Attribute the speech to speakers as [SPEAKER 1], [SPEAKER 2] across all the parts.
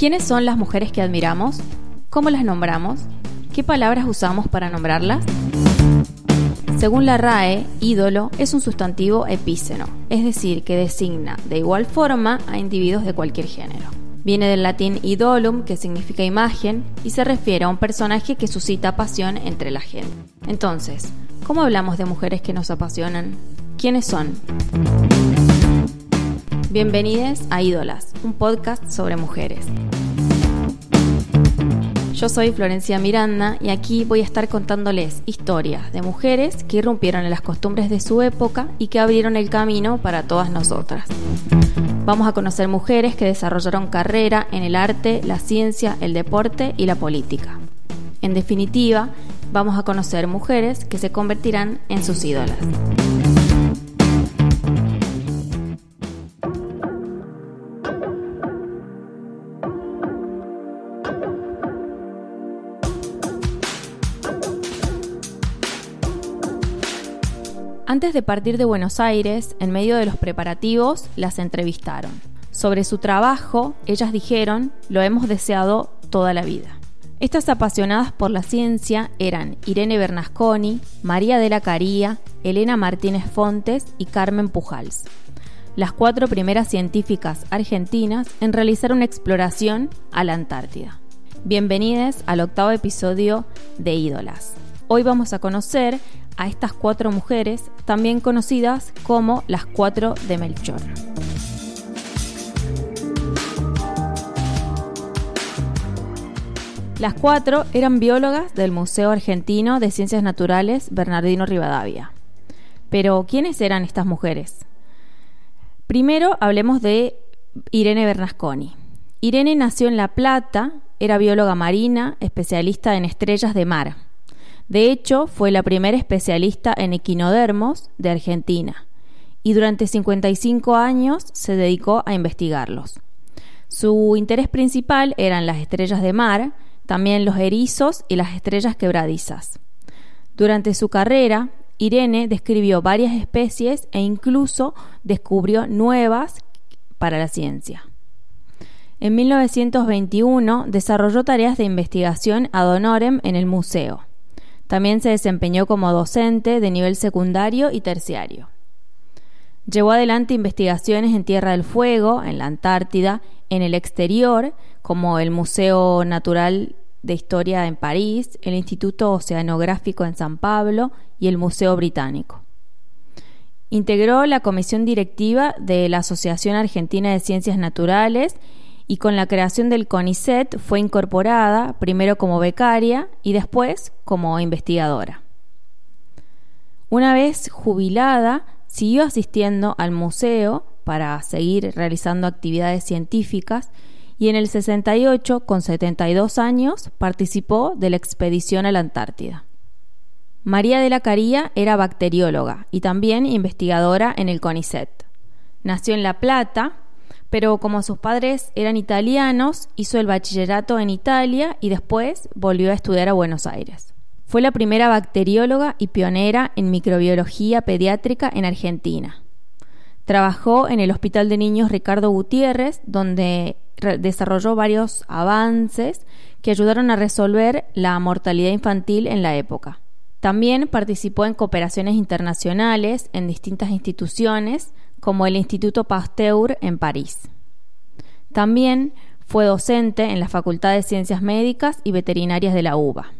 [SPEAKER 1] ¿Quiénes son las mujeres que admiramos? ¿Cómo las nombramos? ¿Qué palabras usamos para nombrarlas? Según la RAE, ídolo es un sustantivo epíceno, es decir, que designa de igual forma a individuos de cualquier género. Viene del latín idolum, que significa imagen, y se refiere a un personaje que suscita pasión entre la gente. Entonces, ¿cómo hablamos de mujeres que nos apasionan? ¿Quiénes son? Bienvenidos a Ídolas, un podcast sobre mujeres. Yo soy Florencia Miranda y aquí voy a estar contándoles historias de mujeres que irrumpieron en las costumbres de su época y que abrieron el camino para todas nosotras. Vamos a conocer mujeres que desarrollaron carrera en el arte, la ciencia, el deporte y la política. En definitiva, vamos a conocer mujeres que se convertirán en sus ídolas. Antes de partir de Buenos Aires, en medio de los preparativos, las entrevistaron. Sobre su trabajo, ellas dijeron, lo hemos deseado toda la vida. Estas apasionadas por la ciencia eran Irene Bernasconi, María de la Caría, Elena Martínez Fontes y Carmen Pujals, las cuatro primeras científicas argentinas en realizar una exploración a la Antártida. Bienvenidos al octavo episodio de Ídolas. Hoy vamos a conocer a estas cuatro mujeres, también conocidas como las cuatro de Melchor. Las cuatro eran biólogas del Museo Argentino de Ciencias Naturales Bernardino Rivadavia. Pero, ¿quiénes eran estas mujeres? Primero hablemos de Irene Bernasconi. Irene nació en La Plata, era bióloga marina, especialista en estrellas de mar. De hecho, fue la primera especialista en equinodermos de Argentina y durante 55 años se dedicó a investigarlos. Su interés principal eran las estrellas de mar, también los erizos y las estrellas quebradizas. Durante su carrera, Irene describió varias especies e incluso descubrió nuevas para la ciencia. En 1921 desarrolló tareas de investigación ad honorem en el museo. También se desempeñó como docente de nivel secundario y terciario. Llevó adelante investigaciones en Tierra del Fuego, en la Antártida, en el exterior, como el Museo Natural de Historia en París, el Instituto Oceanográfico en San Pablo y el Museo Británico. Integró la comisión directiva de la Asociación Argentina de Ciencias Naturales y con la creación del CONICET fue incorporada primero como becaria y después como investigadora. Una vez jubilada, siguió asistiendo al museo para seguir realizando actividades científicas y en el 68, con 72 años, participó de la expedición a la Antártida. María de la Caría era bacterióloga y también investigadora en el CONICET. Nació en La Plata, pero como sus padres eran italianos, hizo el bachillerato en Italia y después volvió a estudiar a Buenos Aires. Fue la primera bacterióloga y pionera en microbiología pediátrica en Argentina. Trabajó en el Hospital de Niños Ricardo Gutiérrez, donde desarrolló varios avances que ayudaron a resolver la mortalidad infantil en la época. También participó en cooperaciones internacionales en distintas instituciones, como el Instituto Pasteur en París. También fue docente en la Facultad de Ciencias Médicas y Veterinarias de la UBA.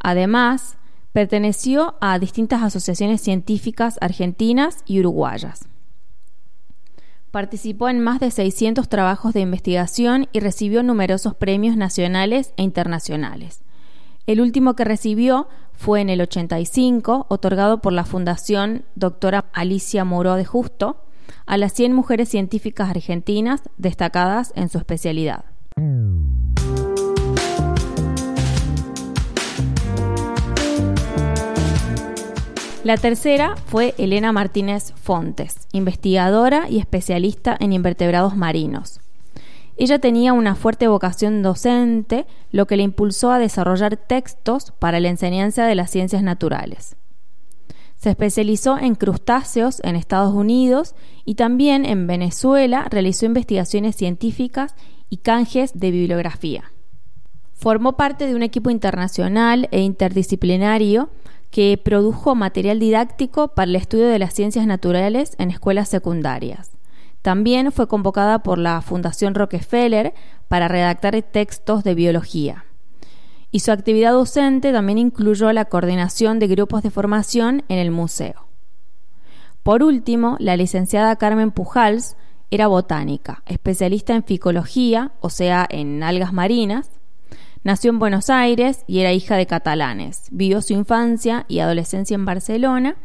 [SPEAKER 1] Además, perteneció a distintas asociaciones científicas argentinas y uruguayas. Participó en más de 600 trabajos de investigación y recibió numerosos premios nacionales e internacionales. El último que recibió fue en el 85, otorgado por la Fundación Doctora Alicia Moro de Justo a las 100 mujeres científicas argentinas destacadas en su especialidad. La tercera fue Elena Martínez Fontes, investigadora y especialista en invertebrados marinos. Ella tenía una fuerte vocación docente, lo que le impulsó a desarrollar textos para la enseñanza de las ciencias naturales. Se especializó en crustáceos en Estados Unidos y también en Venezuela realizó investigaciones científicas y canjes de bibliografía. Formó parte de un equipo internacional e interdisciplinario que produjo material didáctico para el estudio de las ciencias naturales en escuelas secundarias. También fue convocada por la Fundación Rockefeller para redactar textos de biología. Y su actividad docente también incluyó la coordinación de grupos de formación en el museo. Por último, la licenciada Carmen Pujals era botánica, especialista en ficología, o sea, en algas marinas, Nació en Buenos Aires y era hija de catalanes. Vivió su infancia y adolescencia en Barcelona.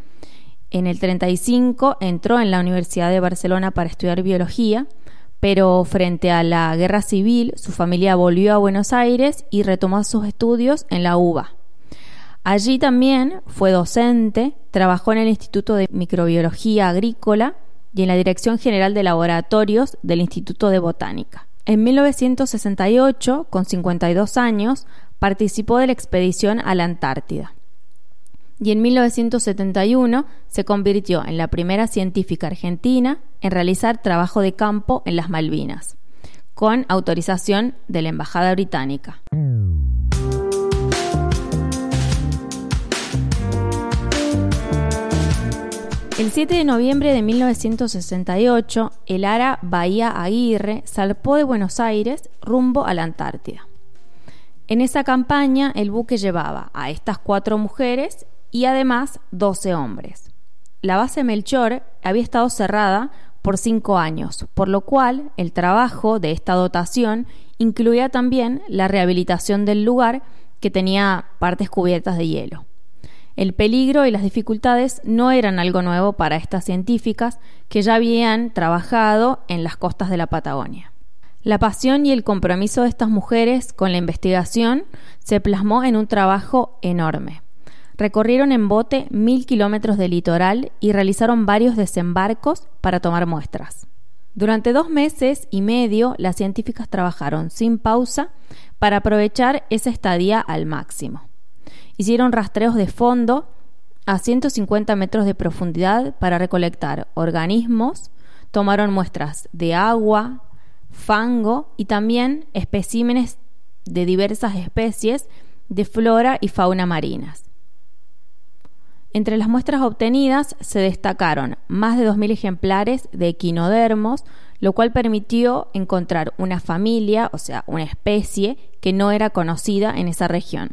[SPEAKER 1] En el 35 entró en la Universidad de Barcelona para estudiar biología, pero frente a la guerra civil su familia volvió a Buenos Aires y retomó sus estudios en la UBA. Allí también fue docente, trabajó en el Instituto de Microbiología Agrícola y en la Dirección General de Laboratorios del Instituto de Botánica. En 1968, con 52 años, participó de la expedición a la Antártida. Y en 1971 se convirtió en la primera científica argentina en realizar trabajo de campo en las Malvinas, con autorización de la Embajada Británica. El 7 de noviembre de 1968, el Ara Bahía Aguirre zarpó de Buenos Aires rumbo a la Antártida. En esa campaña, el buque llevaba a estas cuatro mujeres y además 12 hombres. La base Melchor había estado cerrada por cinco años, por lo cual el trabajo de esta dotación incluía también la rehabilitación del lugar que tenía partes cubiertas de hielo. El peligro y las dificultades no eran algo nuevo para estas científicas que ya habían trabajado en las costas de la Patagonia. La pasión y el compromiso de estas mujeres con la investigación se plasmó en un trabajo enorme. Recorrieron en bote mil kilómetros de litoral y realizaron varios desembarcos para tomar muestras. Durante dos meses y medio, las científicas trabajaron sin pausa para aprovechar esa estadía al máximo. Hicieron rastreos de fondo a 150 metros de profundidad para recolectar organismos, tomaron muestras de agua, fango y también especímenes de diversas especies de flora y fauna marinas. Entre las muestras obtenidas se destacaron más de 2.000 ejemplares de equinodermos, lo cual permitió encontrar una familia, o sea, una especie que no era conocida en esa región.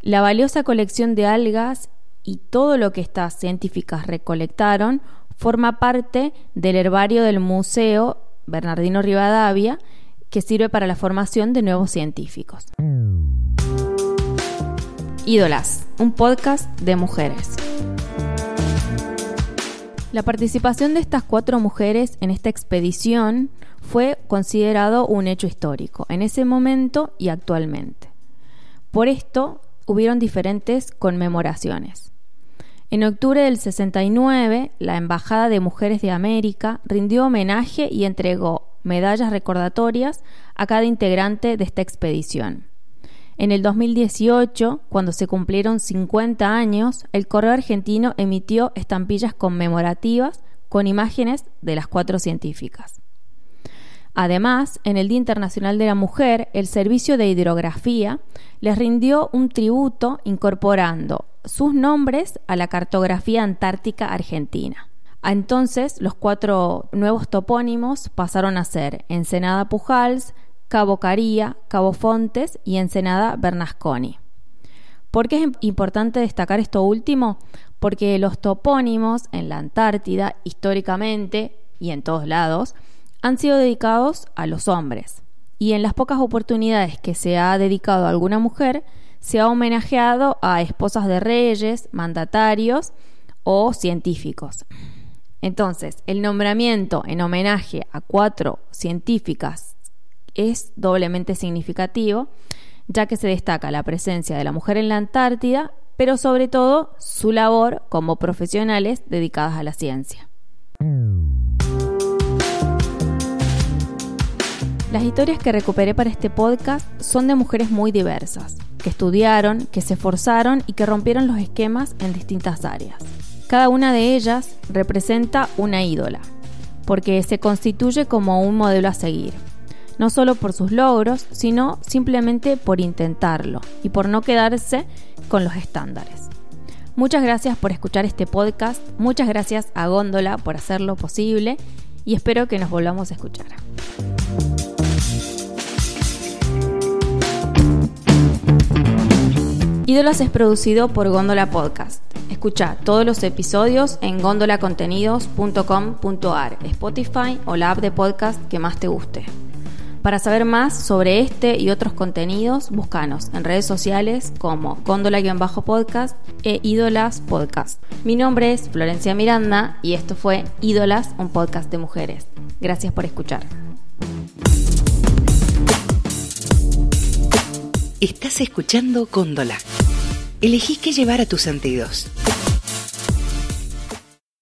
[SPEAKER 1] La valiosa colección de algas y todo lo que estas científicas recolectaron forma parte del herbario del Museo Bernardino Rivadavia, que sirve para la formación de nuevos científicos. Ídolas, un podcast de mujeres. La participación de estas cuatro mujeres en esta expedición fue considerado un hecho histórico en ese momento y actualmente. Por esto, hubieron diferentes conmemoraciones. En octubre del 69, la Embajada de Mujeres de América rindió homenaje y entregó medallas recordatorias a cada integrante de esta expedición. En el 2018, cuando se cumplieron 50 años, el Correo Argentino emitió estampillas conmemorativas con imágenes de las cuatro científicas. Además, en el Día Internacional de la Mujer, el Servicio de Hidrografía les rindió un tributo incorporando sus nombres a la cartografía antártica argentina. Entonces, los cuatro nuevos topónimos pasaron a ser Ensenada Pujals, Cabo Caría, Cabo Fontes y Ensenada Bernasconi. ¿Por qué es importante destacar esto último? Porque los topónimos en la Antártida, históricamente y en todos lados, han sido dedicados a los hombres. Y en las pocas oportunidades que se ha dedicado a alguna mujer, se ha homenajeado a esposas de reyes, mandatarios o científicos. Entonces, el nombramiento en homenaje a cuatro científicas es doblemente significativo, ya que se destaca la presencia de la mujer en la Antártida, pero sobre todo su labor como profesionales dedicadas a la ciencia. Las historias que recuperé para este podcast son de mujeres muy diversas, que estudiaron, que se esforzaron y que rompieron los esquemas en distintas áreas. Cada una de ellas representa una ídola, porque se constituye como un modelo a seguir, no solo por sus logros, sino simplemente por intentarlo y por no quedarse con los estándares. Muchas gracias por escuchar este podcast, muchas gracias a Góndola por hacerlo posible y espero que nos volvamos a escuchar. Ídolas es producido por Góndola Podcast. Escucha todos los episodios en gondolacontenidos.com.ar, Spotify o la app de podcast que más te guste. Para saber más sobre este y otros contenidos, búscanos en redes sociales como Góndola-podcast e Ídolas Podcast. Mi nombre es Florencia Miranda y esto fue Ídolas, un podcast de mujeres. Gracias por escuchar.
[SPEAKER 2] Estás escuchando Góndola. Elegí qué llevar a tus sentidos.